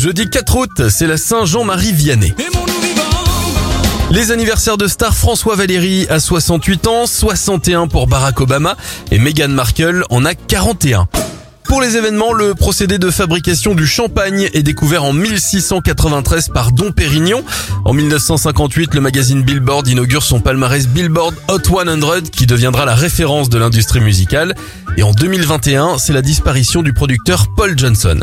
Jeudi 4 août, c'est la Saint-Jean-Marie Vianney. Les anniversaires de star François Valéry a 68 ans, 61 pour Barack Obama et Meghan Markle en a 41. Pour les événements, le procédé de fabrication du champagne est découvert en 1693 par Dom Pérignon. En 1958, le magazine Billboard inaugure son palmarès Billboard Hot 100 qui deviendra la référence de l'industrie musicale. Et en 2021, c'est la disparition du producteur Paul Johnson.